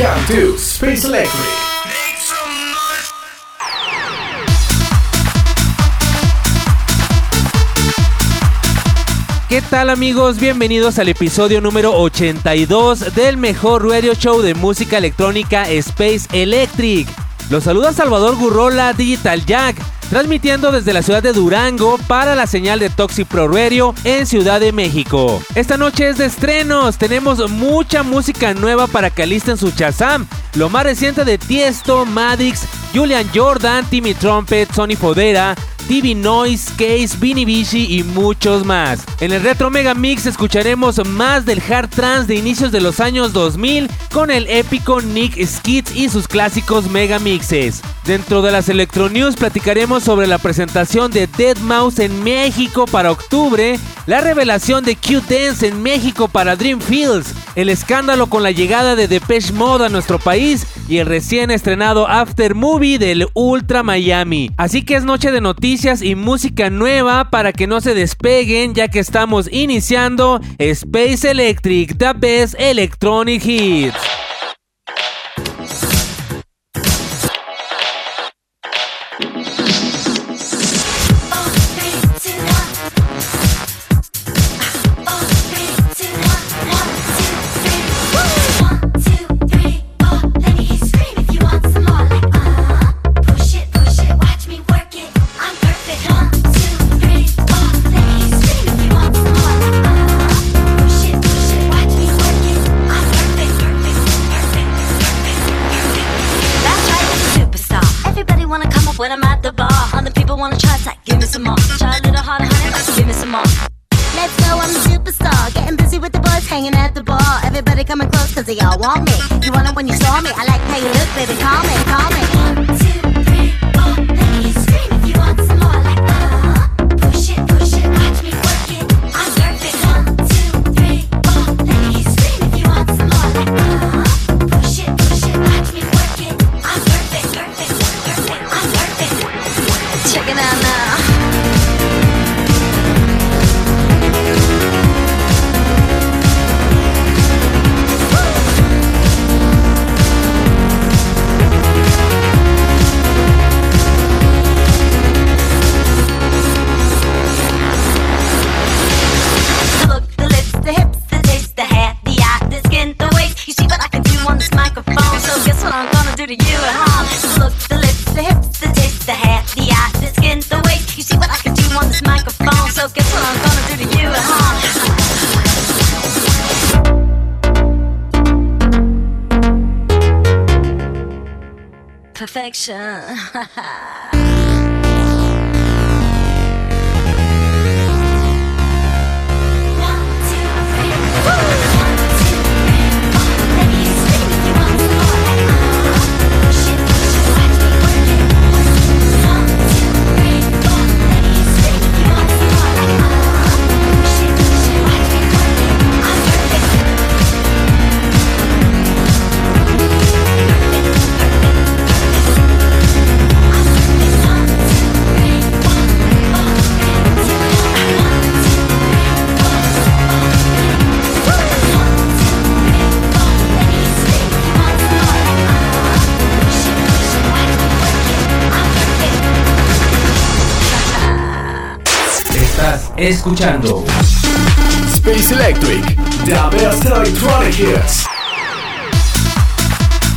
Welcome to Space Electric. ¿Qué tal amigos? Bienvenidos al episodio número 82 del mejor radio show de música electrónica Space Electric. Los saluda Salvador Gurrola Digital Jack, transmitiendo desde la ciudad de Durango para la señal de Toxic Pro Radio en Ciudad de México. Esta noche es de estrenos, tenemos mucha música nueva para que alisten su chazam. Lo más reciente de Tiesto, Madix, Julian Jordan, Timmy Trumpet, Sony Fodera, TV Noise, Case, Vinny Vici y muchos más. En el Retro Mega Mix escucharemos más del hard trance de inicios de los años 2000 con el épico Nick Skits y sus clásicos mega mixes. Dentro de las Electro News sobre la presentación de Dead Mouse en México para octubre, la revelación de Q-Dance en México para Dream Fields, el escándalo con la llegada de Depeche Mode a nuestro país y el recién estrenado After Movie del Ultra Miami. Así que es noche de noticias y música nueva para que no se despeguen ya que estamos iniciando Space Electric, The Best Electronic Hits. So guess what I'm gonna do to you home? Perfection. escuchando Space Electric, The Best Electronic Hits.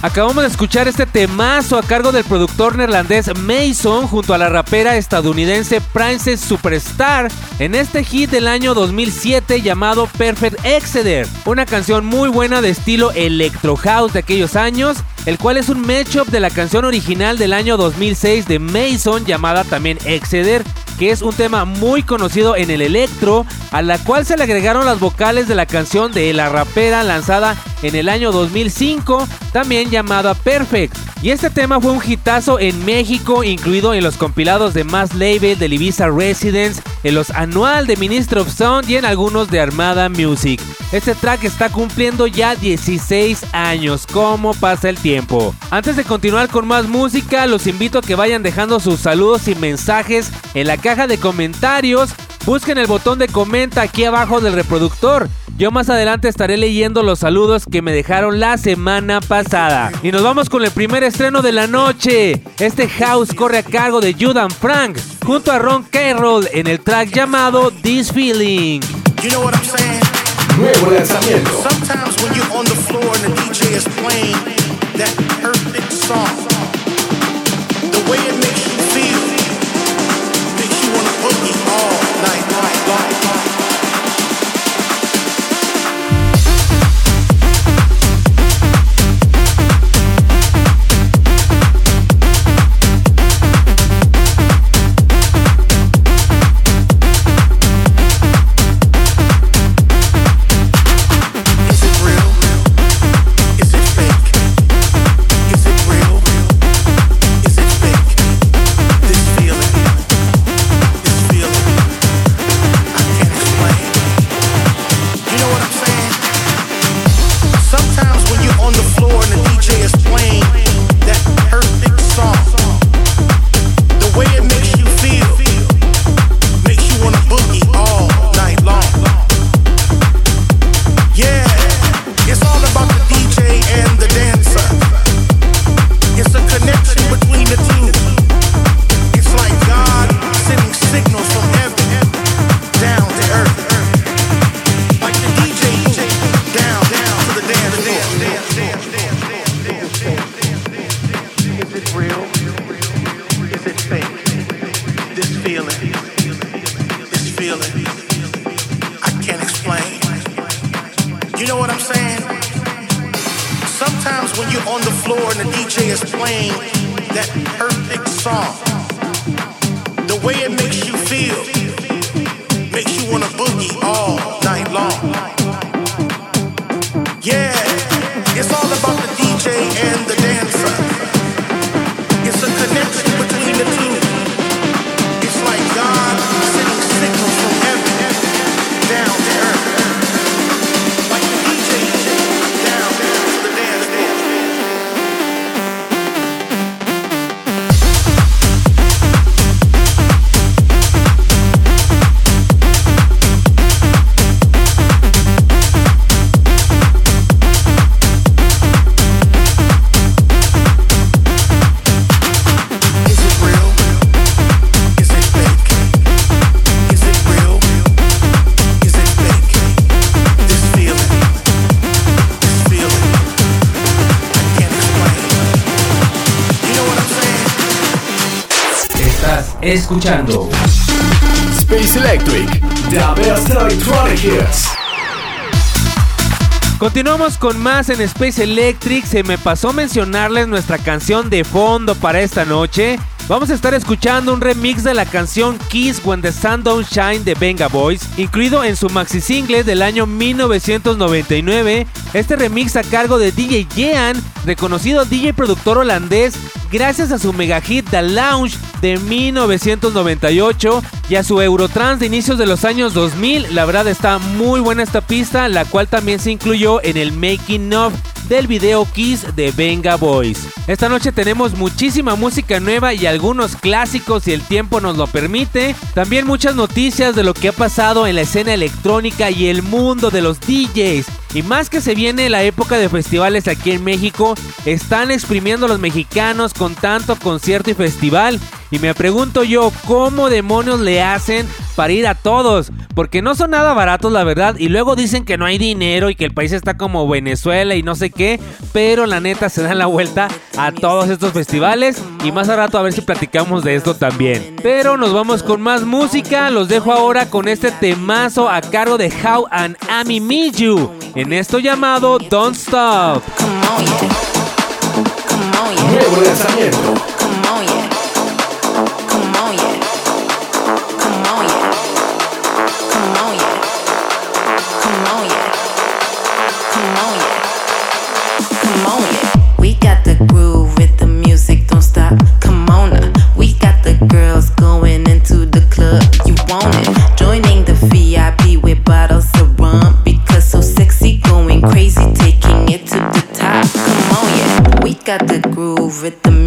Acabamos de escuchar este temazo a cargo del productor neerlandés Mason junto a la rapera estadounidense Princess Superstar en este hit del año 2007 llamado Perfect Exceder, una canción muy buena de estilo electro house de aquellos años, el cual es un matchup de la canción original del año 2006 de Mason llamada también Exceder, que es un tema muy conocido en el electro, a la cual se le agregaron las vocales de la canción de la rapera lanzada en el año 2005, también llamada Perfect. Y este tema fue un hitazo en México, incluido en los compilados de Mass Label de Ibiza Residence, en los anual de Ministry of Sound y en algunos de Armada Music. Este track está cumpliendo ya 16 años. ¿Cómo pasa el tiempo? Antes de continuar con más música, los invito a que vayan dejando sus saludos y mensajes en la caja de comentarios. Busquen el botón de comenta aquí abajo del reproductor. Yo más adelante estaré leyendo los saludos que me dejaron la semana pasada. Y nos vamos con el primer estreno de la noche. Este house corre a cargo de Judan Frank junto a Ron Carroll en el track llamado This Feeling. You know what I'm saying? Nuevo lanzamiento. Sometimes when you're on the floor and the DJ is playing that perfect song, the way it escuchando Space Electric. The best electronic hits. Continuamos con más en Space Electric. Se me pasó mencionarles nuestra canción de fondo para esta noche. Vamos a estar escuchando un remix de la canción Kiss When the Sun Don't Shine de Venga Boys, incluido en su maxi single del año 1999. Este remix a cargo de DJ Jean, reconocido DJ productor holandés, gracias a su mega hit The Lounge de 1998 y a su Eurotrans de inicios de los años 2000. La verdad está muy buena esta pista, la cual también se incluyó en el making of del video Kiss de Venga Boys. Esta noche tenemos muchísima música nueva y algunos clásicos si el tiempo nos lo permite. También muchas noticias de lo que ha pasado en la escena electrónica y el mundo de los DJs. Y más que se viene la época de festivales aquí en México, están exprimiendo los mexicanos con tanto concierto y festival. Y me pregunto yo, ¿cómo demonios le hacen para ir a todos? Porque no son nada baratos, la verdad. Y luego dicen que no hay dinero y que el país está como Venezuela y no sé qué. Pero la neta se dan la vuelta a todos estos festivales. Y más a rato a ver si platicamos de esto también. Pero nos vamos con más música. Los dejo ahora con este temazo a cargo de How and Ami Meet You. En esto llamado Don't Stop. Come on, yeah. Come on, yeah. Nuevo lanzamiento. with the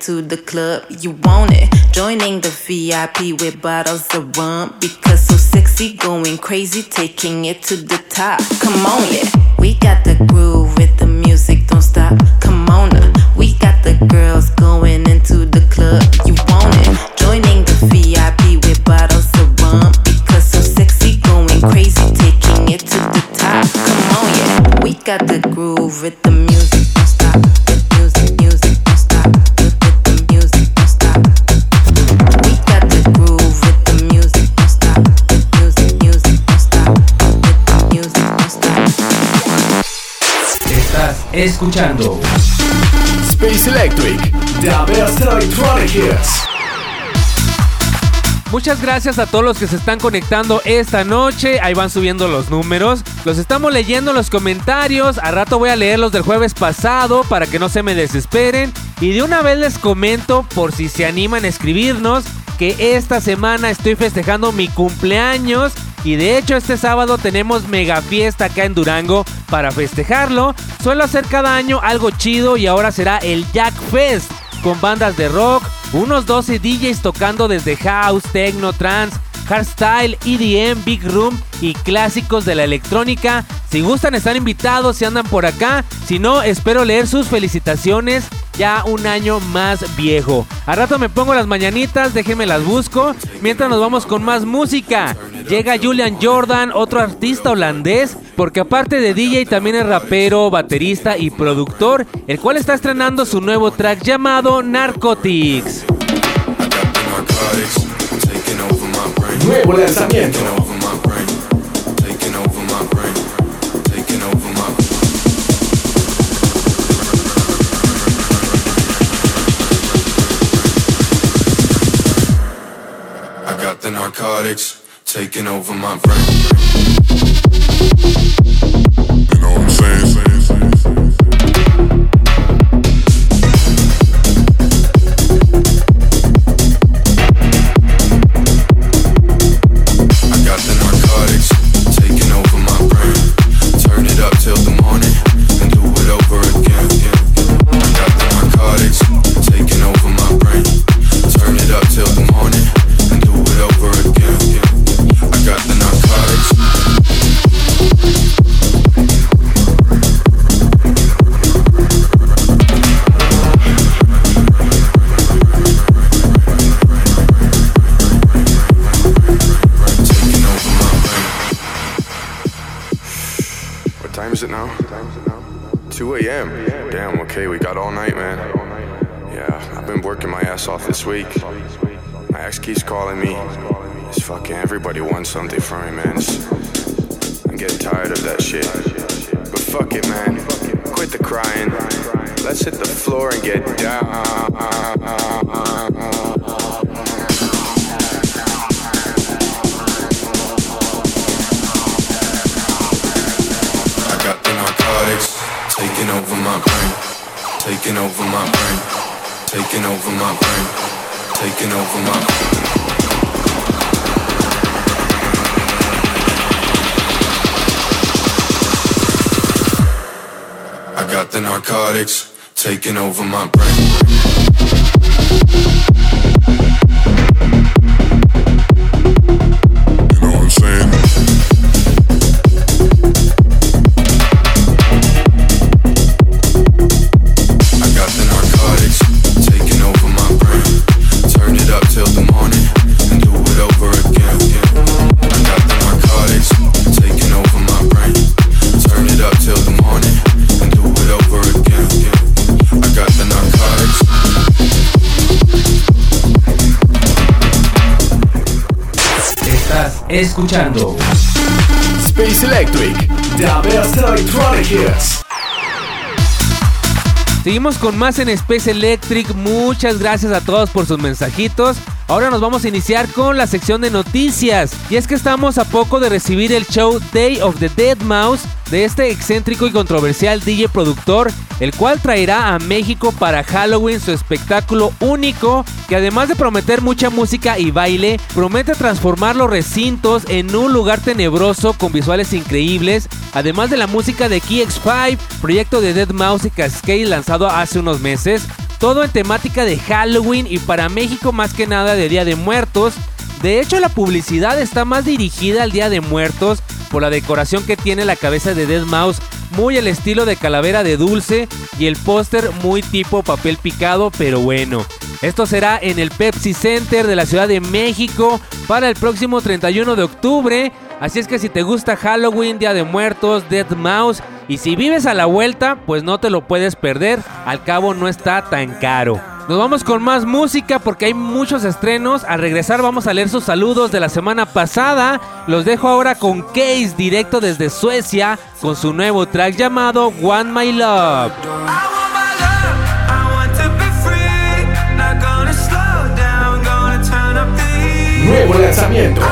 into the club. You want it? Joining the VIP with bottles of rum. Because so sexy, going crazy, taking it to the top. Come on, yeah. We got the groove with the music, don't stop. Come on now. We got the girls going into the club. You want it? Joining the VIP with bottles of rum. Because so sexy, going crazy, taking it to the top. Come on, yeah. We got the groove with the escuchando Space Electric, the best electronic hits. Muchas gracias a todos los que se están conectando esta noche. Ahí van subiendo los números. Los estamos leyendo en los comentarios. A rato voy a leer los del jueves pasado para que no se me desesperen. Y de una vez les comento, por si se animan a escribirnos, que esta semana estoy festejando mi cumpleaños. Y de hecho este sábado tenemos mega fiesta acá en Durango para festejarlo. Suelo hacer cada año algo chido y ahora será el Jack Fest con bandas de rock, unos 12 DJs tocando desde house, techno, trance, hardstyle, EDM, big room y clásicos de la electrónica. Si gustan están invitados si andan por acá, si no espero leer sus felicitaciones ya un año más viejo. A rato me pongo las mañanitas, déjenme las busco, mientras nos vamos con más música. Llega Julian Jordan, otro artista holandés, porque aparte de DJ también es rapero, baterista y productor, el cual está estrenando su nuevo track llamado Narcotics. Over my brain. Taking over my brain. Taking over my brain. I got the narcotics taking over my brain. You know what I'm saying? Narcotics taking over my brain. Escuchando Space Electric, the best electronic hits. Seguimos con más en Space Electric. Muchas gracias a todos por sus mensajitos. Ahora nos vamos a iniciar con la sección de noticias. Y es que estamos a poco de recibir el show Day of the Dead Mouse de este excéntrico y controversial DJ productor, el cual traerá a México para Halloween su espectáculo único, que además de prometer mucha música y baile, promete transformar los recintos en un lugar tenebroso con visuales increíbles, además de la música de KX5, proyecto de Dead Mouse y Cascade lanzado hace unos meses, todo en temática de Halloween y para México más que nada de Día de Muertos. De hecho, la publicidad está más dirigida al Día de Muertos por la decoración que tiene la cabeza de Dead Mouse, muy el estilo de calavera de dulce y el póster muy tipo papel picado, pero bueno. Esto será en el Pepsi Center de la Ciudad de México para el próximo 31 de octubre. Así es que si te gusta Halloween, Día de Muertos, Dead Mouse y si vives a la vuelta, pues no te lo puedes perder. Al cabo no está tan caro. Nos vamos con más música porque hay muchos estrenos. Al regresar vamos a leer sus saludos de la semana pasada. Los dejo ahora con Case directo desde Suecia con su nuevo track llamado One My Love. Nuevo lanzamiento.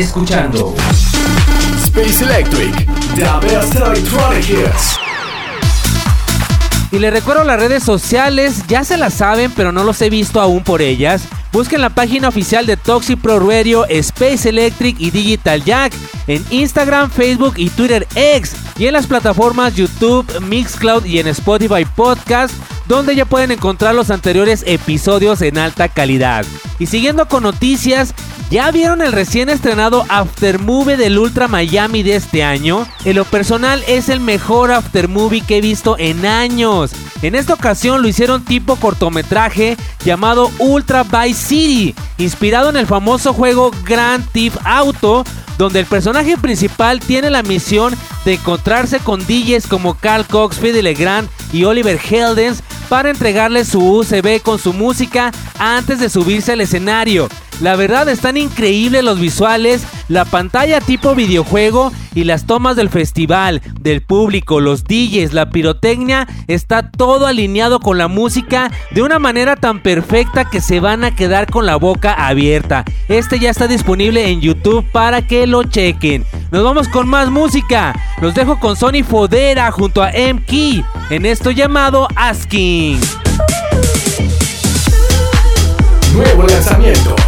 Escuchando Space Electric, the best electronic hits. Y les recuerdo las redes sociales, ya se las saben, pero no los he visto aún por ellas. Busquen la página oficial de Toxic Pro Radio, Space Electric y Digital Jack en Instagram, Facebook y Twitter X y en las plataformas YouTube, Mixcloud y en Spotify Podcast, donde ya pueden encontrar los anteriores episodios en alta calidad. Y siguiendo con noticias, ¿Ya vieron el recién estrenado Aftermovie del Ultra Miami de este año? En lo personal es el mejor Aftermovie que he visto en años. En esta ocasión lo hicieron tipo cortometraje llamado Ultra Vice City, inspirado en el famoso juego Grand Theft Auto, donde el personaje principal tiene la misión de encontrarse con DJs como Carl Cox, Fede Legrand y Oliver Heldens para entregarles su USB con su música antes de subirse al escenario. La verdad están increíbles los visuales, la pantalla tipo videojuego y las tomas del festival, del público, los DJs, la pirotecnia, está todo alineado con la música de una manera tan perfecta que se van a quedar con la boca abierta. Este ya está disponible en YouTube para que lo chequen. Nos vamos con más música. Los dejo con Sony Fodera junto a M-Key en esto llamado Asking. Nuevo lanzamiento.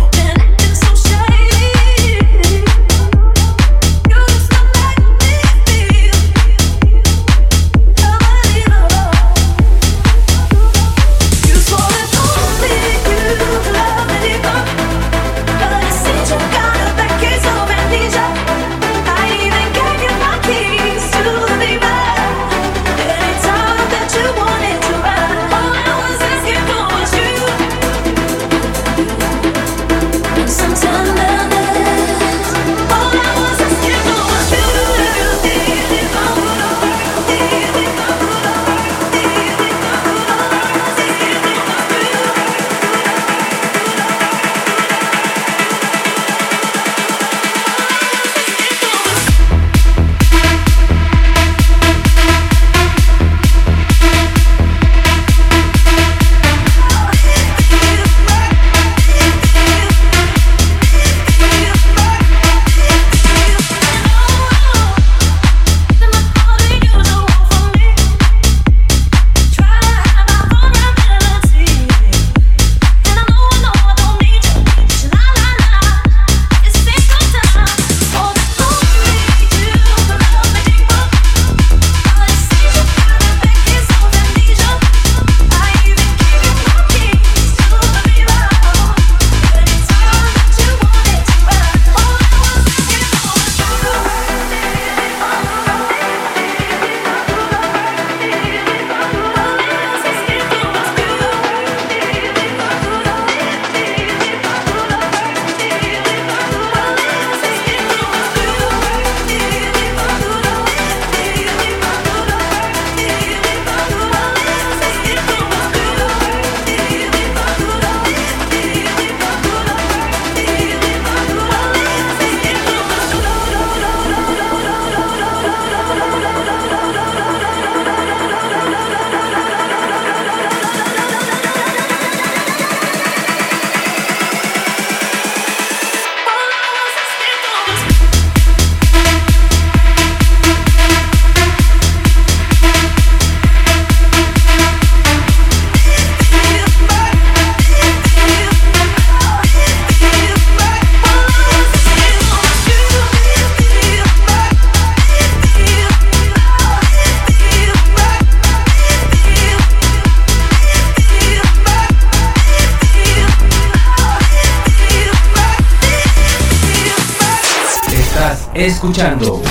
Escuchando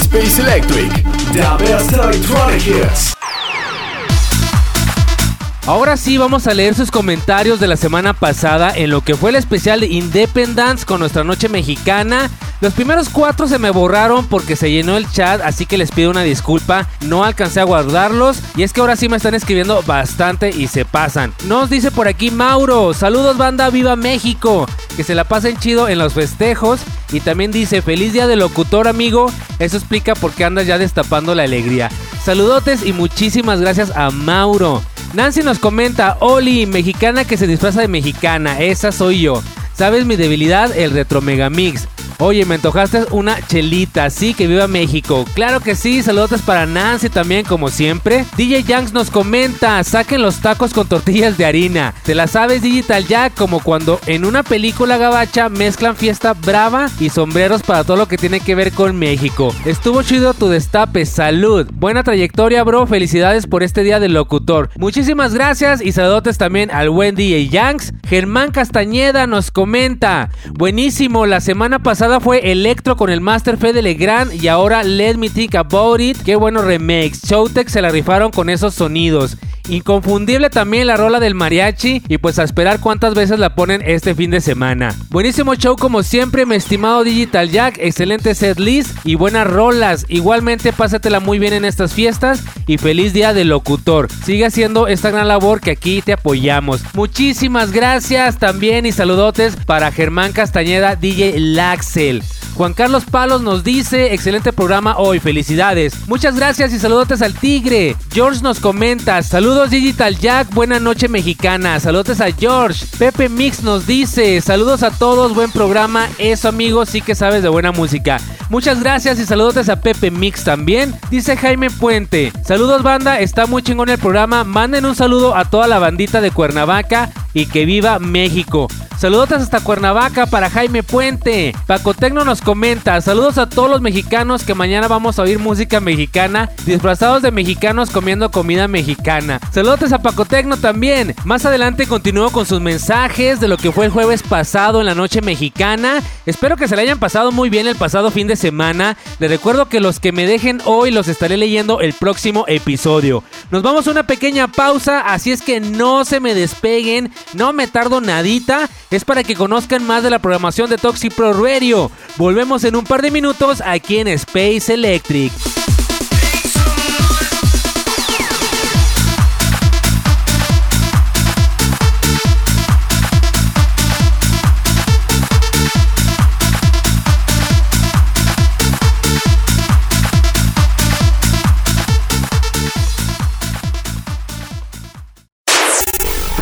Space Electric. The best electronic hits. Ahora sí vamos a leer sus comentarios de la semana pasada en lo que fue el especial de Independence con nuestra noche mexicana. Los primeros cuatro se me borraron porque se llenó el chat, así que les pido una disculpa, no alcancé a guardarlos y es que ahora sí me están escribiendo bastante y se pasan. Nos dice por aquí Mauro, saludos banda, viva México, que se la pasen chido en los festejos y también dice feliz día del locutor amigo, eso explica por qué andas ya destapando la alegría. Saludotes y muchísimas gracias a Mauro. Nancy nos comenta, Oli, mexicana que se disfraza de mexicana, esa soy yo. ¿Sabes mi debilidad? El retro megamix. Oye, me antojaste una chelita, sí, que viva México. Claro que sí, saludos para Nancy también, como siempre. DJ Yanks nos comenta, saquen los tacos con tortillas de harina. ¿Te la sabes Digital Jack? Como cuando en una película gabacha mezclan fiesta brava y sombreros para todo lo que tiene que ver con México. Estuvo chido tu destape, salud. Buena trayectoria, bro, felicidades por este día del locutor. Muchísimas gracias y saludos también al buen DJ Yanks. Germán Castañeda nos comenta, buenísimo, la semana pasada fue Electro con el Master Fede Legrand y ahora Let Me Think About It. Qué bueno remakes. Showtech se la rifaron con esos sonidos. Inconfundible también la rola del mariachi y pues a esperar cuántas veces la ponen este fin de semana. Buenísimo show como siempre, mi estimado Digital Jack, excelente set list y buenas rolas. Igualmente pásatela muy bien en estas fiestas y feliz día del locutor. Sigue haciendo esta gran labor que aquí te apoyamos. Muchísimas gracias también y saludotes para Germán Castañeda, DJ Juan Carlos Palos nos dice, excelente programa hoy, felicidades. Muchas gracias y saludotes al Tigre. George nos comenta, saludos Digital Jack, buena noche mexicana. Saludos a George. Pepe Mix nos dice, saludos a todos, buen programa. Eso amigos, sí que sabes de buena música. Muchas gracias y saludos a Pepe Mix también. Dice Jaime Puente, saludos banda, está muy chingón el programa. Manden un saludo a toda la bandita de Cuernavaca y que viva México. Saludos hasta Cuernavaca para Jaime Puente. Paco Tecno nos comenta, saludos a todos los mexicanos que mañana vamos a oír música mexicana, disfrazados de mexicanos comiendo comida mexicana. Saludos a Paco Tecno también. Más adelante continúo con sus mensajes de lo que fue el jueves pasado en la noche mexicana. Espero que se le hayan pasado muy bien el pasado fin de semana. Les recuerdo que los que me dejen hoy los estaré leyendo el próximo episodio. Nos vamos a una pequeña pausa, así es que no se me despeguen, no me tardo nadita. Es para que conozcan más de la programación de Toxic Pro Radio. Volvemos en un par de minutos aquí en Space Electric.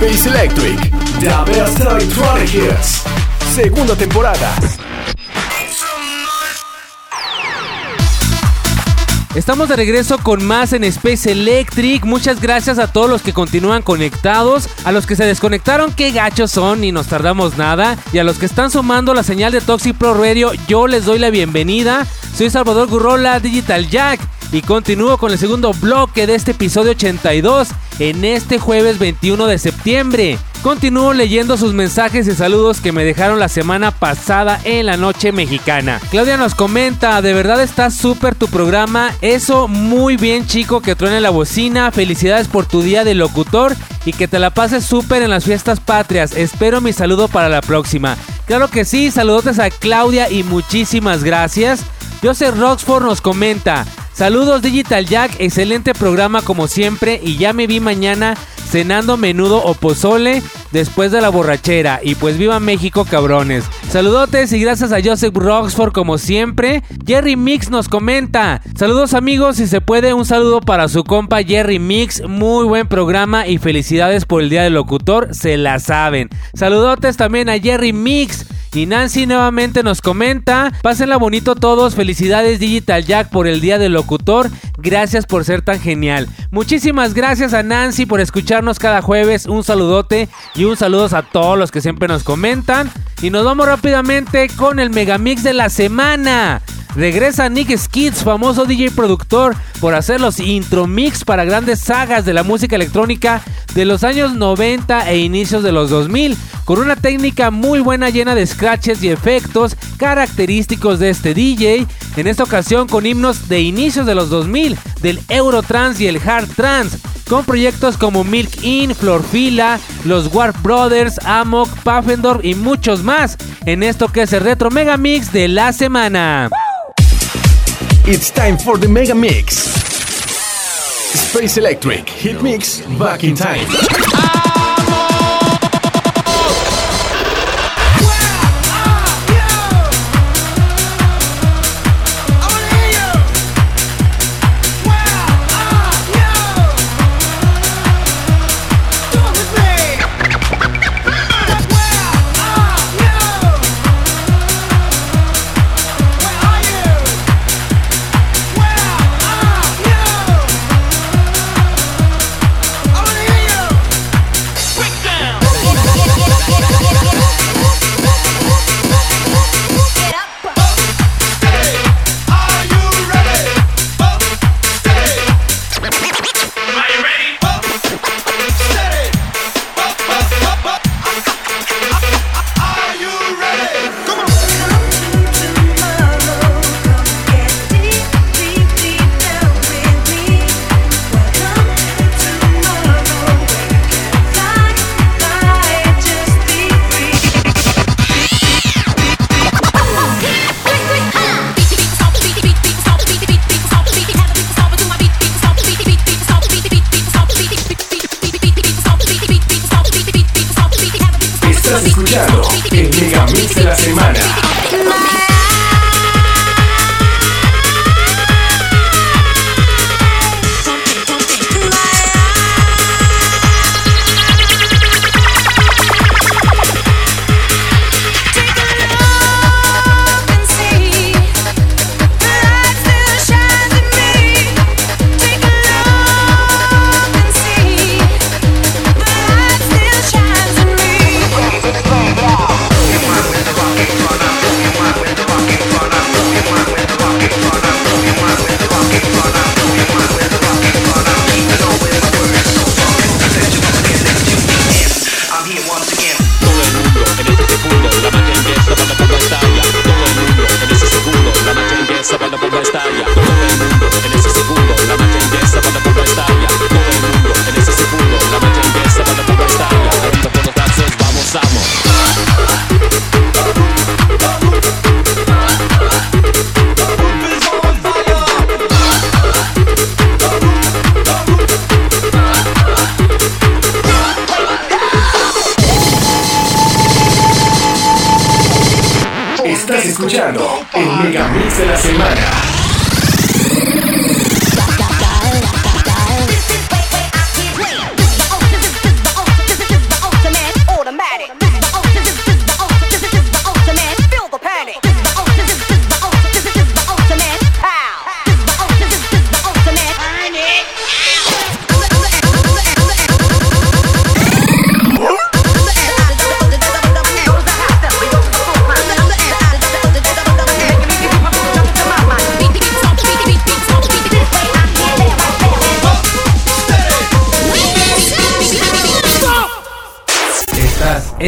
Space Electric. The best electronic. Segunda temporada. Estamos de regreso con más en Space Electric. Muchas gracias a todos los que continúan conectados, a los que se desconectaron, qué gachos son y nos tardamos nada, y a los que están sumando la señal de Toxic Pro Radio, yo les doy la bienvenida. Soy Salvador Gurrola, Digital Jack, y continúo con el segundo bloque de este episodio 82 en este jueves 21 de septiembre. Continúo leyendo sus mensajes y saludos que me dejaron la semana pasada en la noche mexicana. Claudia nos comenta, de verdad está súper tu programa, eso muy bien chico que truene la bocina, felicidades por tu día de locutor y que te la pases súper en las fiestas patrias, espero mi saludo para la próxima. Claro que sí, saludotes a Claudia y muchísimas gracias. Joseph Roxford nos comenta, Saludos Digital Jack, excelente programa como siempre y ya me vi mañana cenando menudo o pozole después de la borrachera y pues viva México cabrones. Saludotes y gracias a Joseph Roxford como siempre. Jerry Mix nos comenta. Saludos amigos, si se puede un saludo para su compa Jerry Mix, muy buen programa y felicidades por el día del locutor, se la saben. Saludotes también a Jerry Mix. Y Nancy nuevamente nos comenta, pásenla bonito todos, felicidades Digital Jack por el día del locutor, gracias por ser tan genial. Muchísimas gracias a Nancy por escucharnos cada jueves, un saludote y un saludo a todos los que siempre nos comentan. Y nos vamos rápidamente con el megamix de la semana. Regresa Nick Skids, famoso DJ productor, por hacer los intro mix para grandes sagas de la música electrónica de los años 90 e inicios de los 2000, con una técnica muy buena llena de scratches y efectos característicos de este DJ, en esta ocasión con himnos de inicios de los 2000, del Eurotrans y el Hard Trance, con proyectos como Milk In, Florfila, los Warp Brothers, Amok, Puffendorf y muchos más, en esto que es el Retro Mega Mix de la semana. It's time for the Mega Mix. Space Electric Hit Mix Back in Time. Ah! Estás escuchando el Megamix de la semana.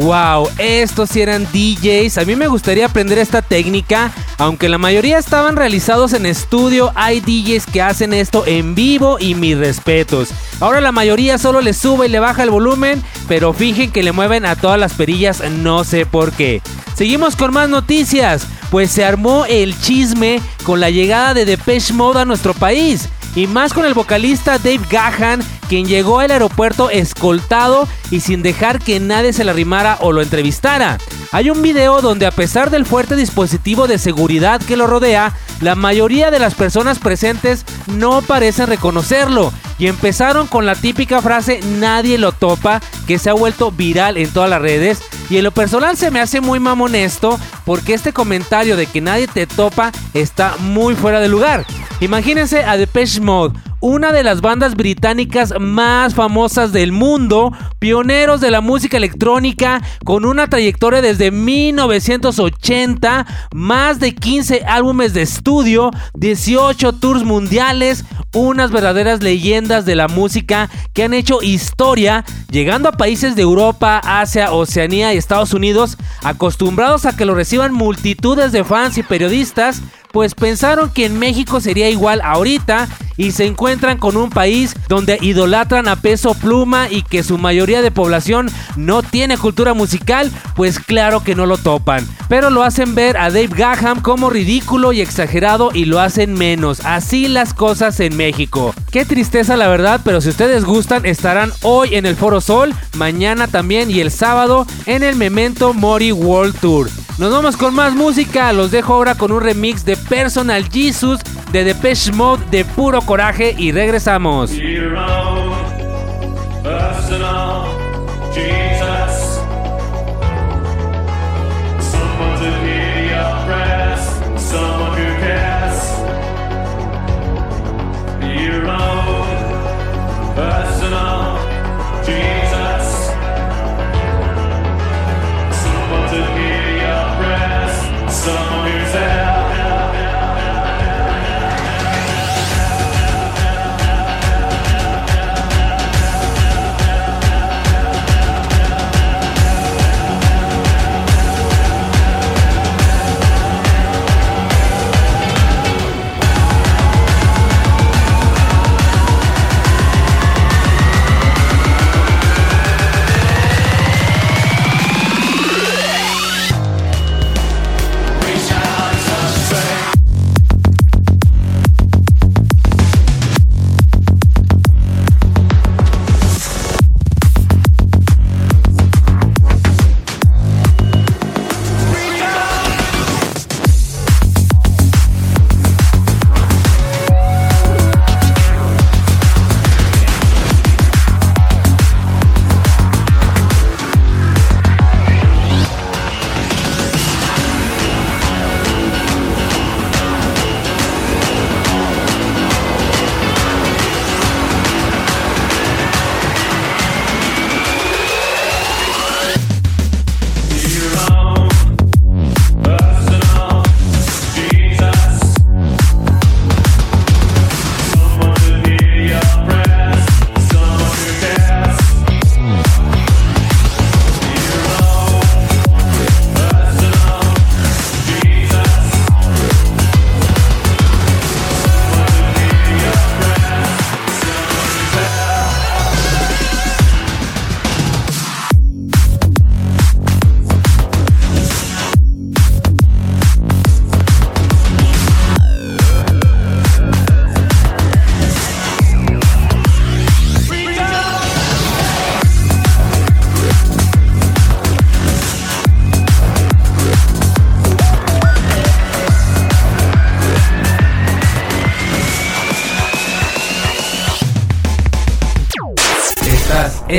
Wow, estos sí eran DJs. A mí me gustaría aprender esta técnica. Aunque la mayoría estaban realizados en estudio, hay DJs que hacen esto en vivo y mis respetos. Ahora la mayoría solo le sube y le baja el volumen, pero fijen que le mueven a todas las perillas, no sé por qué. Seguimos con más noticias, pues se armó el chisme con la llegada de Depeche Mode a nuestro país. Y más con el vocalista Dave Gahan, quien llegó al aeropuerto escoltado y sin dejar que nadie se le arrimara o lo entrevistara. Hay un video donde a pesar del fuerte dispositivo de seguridad que lo rodea, la mayoría de las personas presentes no parecen reconocerlo. Y empezaron con la típica frase nadie lo topa, que se ha vuelto viral en todas las redes. Y en lo personal se me hace muy mamonesto porque este comentario de que nadie te topa está muy fuera de lugar. Imagínense a Depeche Mode, una de las bandas británicas más famosas del mundo, pioneros de la música electrónica, con una trayectoria desde 1980, más de 15 álbumes de estudio, 18 tours mundiales, unas verdaderas leyendas de la música que han hecho historia, llegando a países de Europa, Asia, Oceanía y Estados Unidos, acostumbrados a que lo reciban multitudes de fans y periodistas, pues pensaron que en México sería igual ahorita y se encuentran con un país donde idolatran a peso pluma y que su mayoría de población no tiene cultura musical, pues claro que no lo topan. Pero lo hacen ver a Dave Gaham como ridículo y exagerado y lo hacen menos. Así las cosas en México. Qué tristeza la verdad, pero si ustedes gustan estarán hoy en el Foro Sol, mañana también y el sábado en el Memento Mori World Tour. Nos vamos con más música, los dejo ahora con un remix de Personal Jesus de Depeche Mode de puro coraje y regresamos.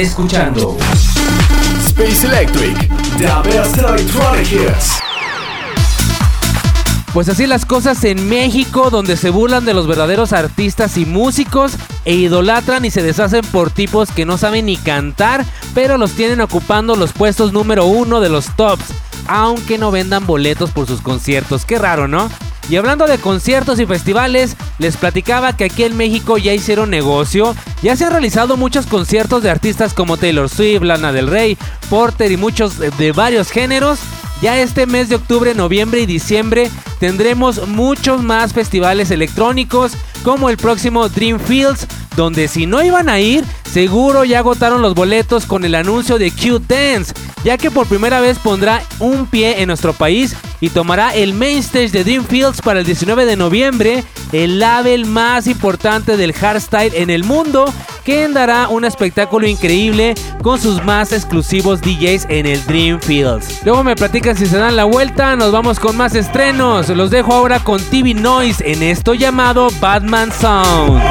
Escuchando Space Electric, the best electronic hits. Pues así las cosas en México, donde se burlan de los verdaderos artistas y músicos e idolatran y se deshacen por tipos que no saben ni cantar, pero los tienen ocupando los puestos número uno de los tops, aunque no vendan boletos por sus conciertos. Qué raro, ¿no? Y hablando de conciertos y festivales, les platicaba que aquí en México ya hicieron negocio, ya se han realizado muchos conciertos de artistas como Taylor Swift, Lana del Rey, Porter y muchos de- varios géneros. Ya este mes de octubre, noviembre y diciembre tendremos muchos más festivales electrónicos como el próximo Dream Fields, donde si no iban a ir, seguro ya agotaron los boletos con el anuncio de Q Dance, ya que por primera vez pondrá un pie en nuestro país y tomará el main stage de Dream Fields para el 19 de noviembre, el label más importante del hardstyle en el mundo, que dará un espectáculo increíble con sus más exclusivos DJs en el Dream Fields. Luego me platican si se dan la vuelta, nos vamos con más estrenos. Los dejo ahora con TV Noise en esto llamado Batman Sound.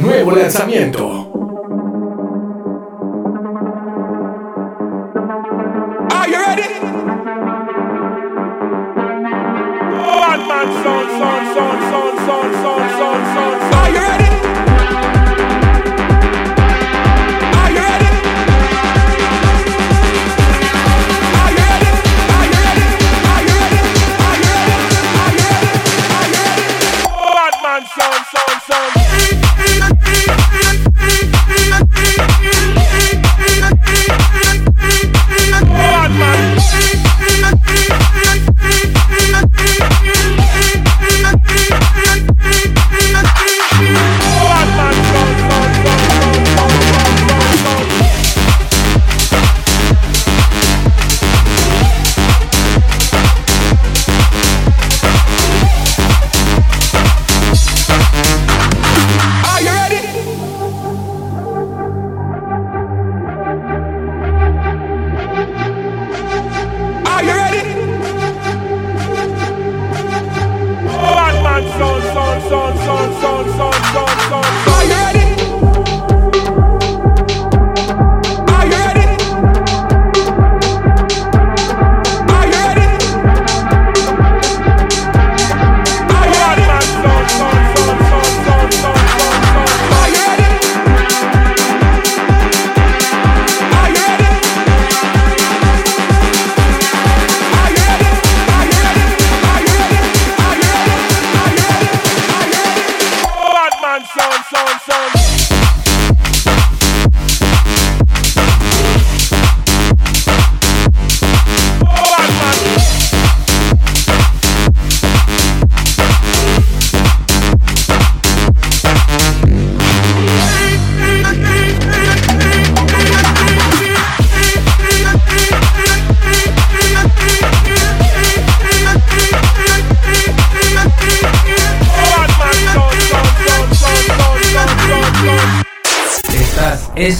Nuevo lanzamiento. One man song, song, song, song, song, song.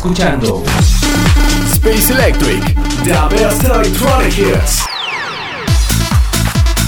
Escuchando Space Electric, the best electronic hits.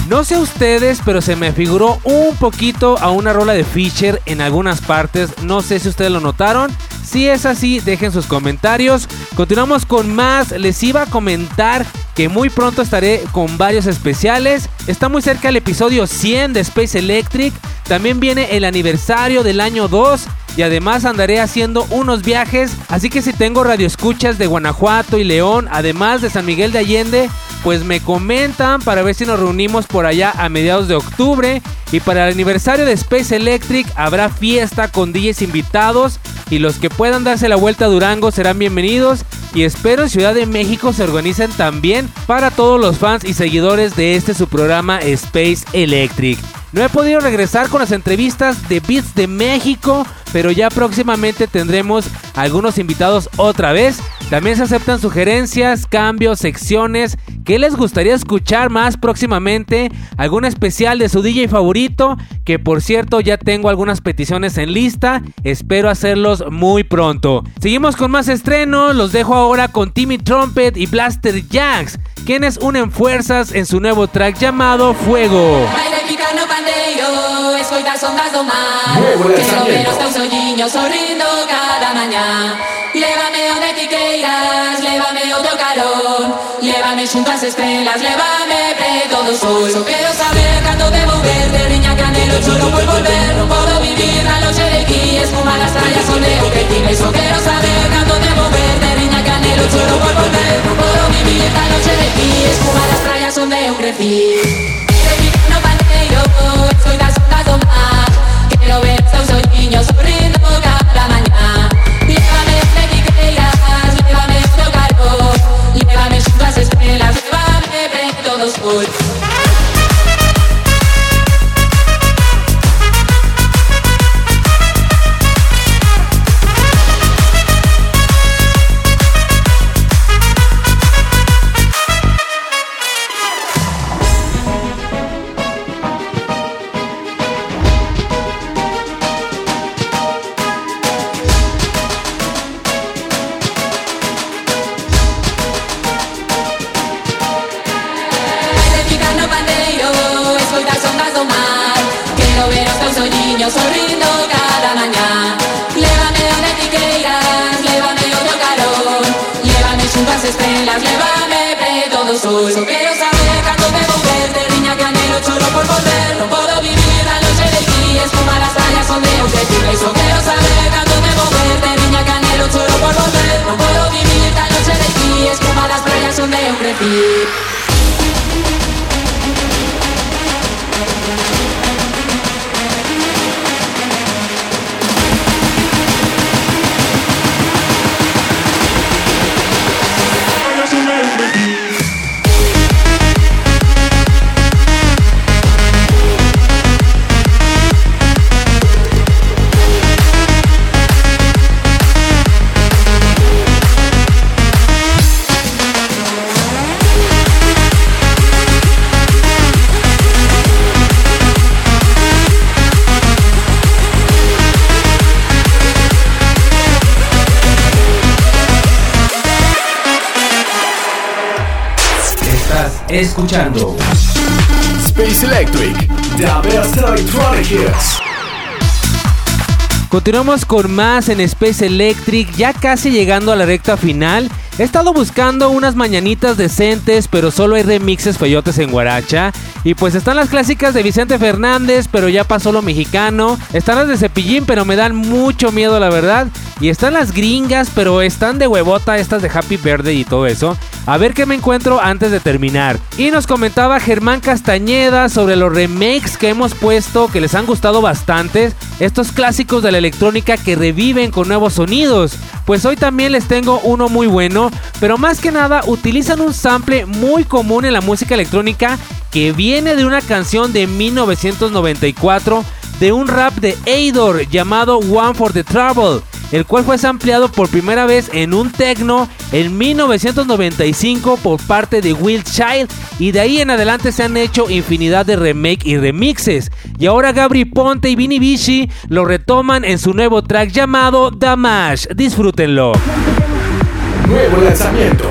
No sé ustedes, pero se me figuró un poquito a una rola de Fisher en algunas partes. No sé si ustedes lo notaron. Si es así, dejen sus comentarios. Continuamos con más. Les iba a comentar que muy pronto estaré con varios especiales. Está muy cerca el episodio 100 de Space Electric. También viene el aniversario del año 2 y además andaré haciendo unos viajes. Así que si tengo radioescuchas de Guanajuato y León, además de San Miguel de Allende, pues me comentan para ver si nos reunimos por allá a mediados de octubre. Y para el aniversario de Space Electric habrá fiesta con DJs invitados y los que puedan darse la vuelta a Durango serán bienvenidos. Y espero en Ciudad de México se organicen también para todos los fans y seguidores de este su programa Space Electric. No he podido regresar con las entrevistas de Beats de México, pero ya próximamente tendremos algunos invitados otra vez. También se aceptan sugerencias, cambios, secciones. ¿Qué les gustaría escuchar más próximamente? ¿Algún especial de su DJ favorito? Que por cierto ya tengo algunas peticiones en lista. Espero hacerlos muy pronto. Seguimos con más estrenos. Los dejo ahora con Timmy Trumpet y Blaster Jacks. quienes unen fuerzas en su nuevo track llamado Fuego. candeiro Escoita as ondas do mar. Quero ver os teus olliños sorrindo cada mañá Llévame onde ti queiras Llévame o teu calor. Llévame xunto as estrelas Llévame preto do sol. Só quero saber cando debo verte riña canelo, choro por volver. Non podo vivir na loxe de aquí Espuma das trallas, o que tiene. Só quero saber cando debo verte riña canelo, choro por volver. Non podo vivir na loxe de aquí Espuma das trallas onde eu crecí os teus olliños sorrindo cada mañá Lévame onde ti queiras, lévame o teu calor onde escuchando Space Electric, the best electronic hits. Continuamos con más en Space Electric, ya casi llegando a la recta final. He estado buscando unas mañanitas decentes, pero solo hay remixes feyotes en Guaracha. Y pues están las clásicas de Vicente Fernández, pero ya pasó lo mexicano. Están las de Cepillín, pero me dan mucho miedo, la verdad. Y están las gringas, pero están de huevota estas de Happy Birthday y todo eso. A ver qué me encuentro antes de terminar. Y nos comentaba Germán Castañeda sobre los remakes que hemos puesto, que les han gustado bastante. Estos clásicos de la electrónica que reviven con nuevos sonidos. Pues hoy también les tengo uno muy bueno, pero más que nada utilizan un sample muy común en la música electrónica que viene de una canción de 1994 de un rap de Eidor llamado One for the Trouble, el cual fue sampleado por primera vez en un techno en 1995 por parte de Will Child y de ahí en adelante se han hecho infinidad de remake y remixes. Y ahora Gabri Ponte y Vini Vici lo retoman en su nuevo track llamado Damash. Disfrútenlo. Nuevo lanzamiento.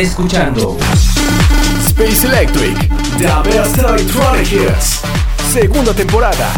Escuchando Space Electric, The Best Electronic. Segunda temporada.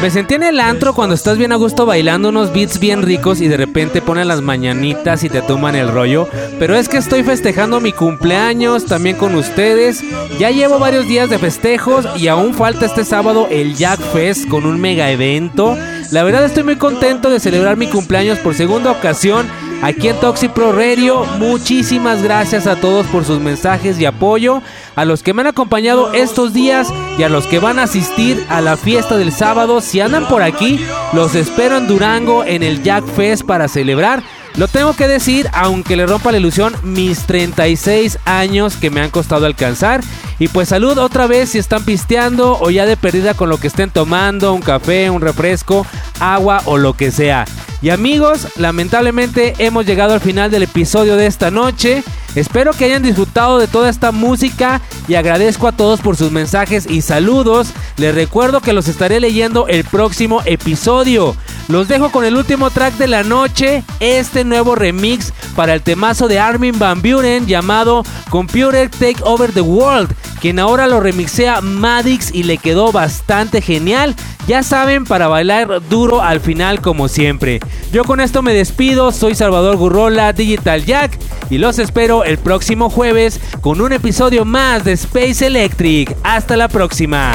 Me sentí en el antro cuando estás bien a gusto bailando unos beats bien ricos y de repente ponen las mañanitas y te toman el rollo. Pero es que estoy festejando mi cumpleaños también con ustedes. Ya llevo varios días de festejos y aún falta este sábado el Jack Fest con un mega evento. La verdad estoy muy contento de celebrar mi cumpleaños por segunda ocasión aquí en Toxic Pro Radio. Muchísimas gracias a todos por sus mensajes y apoyo, a los que me han acompañado estos días y a los que van a asistir a la fiesta del sábado. Si andan por aquí, los espero en Durango en el Jack Fest para celebrar. Lo tengo que decir, aunque le rompa la ilusión, mis 36 años que me han costado alcanzar. Y pues salud otra vez si están pisteando o ya de perdida con lo que estén tomando, un café, un refresco, agua o lo que sea. Y amigos, lamentablemente hemos llegado al final del episodio de esta noche. Espero que hayan disfrutado de toda esta música y agradezco a todos por sus mensajes y saludos. Les recuerdo que los estaré leyendo el próximo episodio. Los dejo con el último track de la noche, este nuevo remix para el temazo de Armin Van Buren llamado Computer Take Over the World, quien ahora lo remixea Madix y le quedó bastante genial. Ya saben, para bailar duro al final como siempre. Yo con esto me despido, soy Salvador Gurrola, Digital Jack, y los espero el próximo jueves con un episodio más de Space Electric. Hasta la próxima.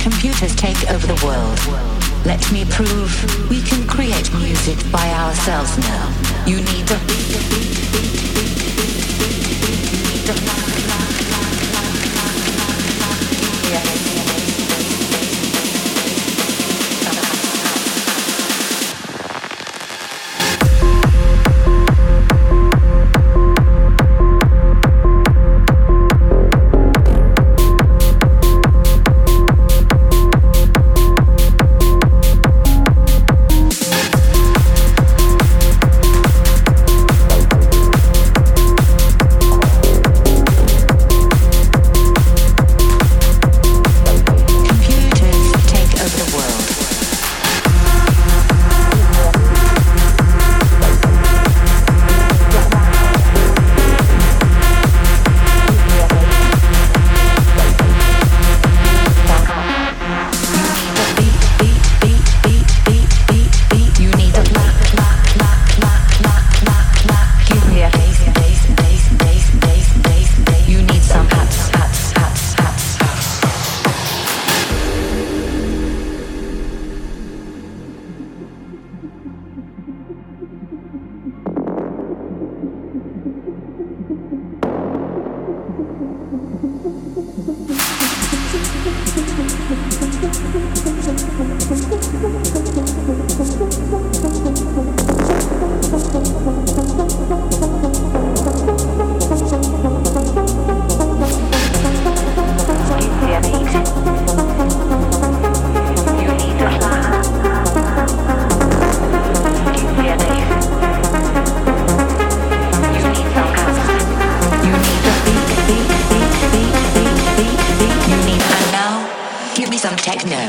Computers take over the world. Let me prove we can create music by ourselves now. You need a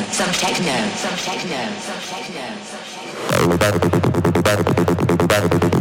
some techno, some techno, some techno, some techno,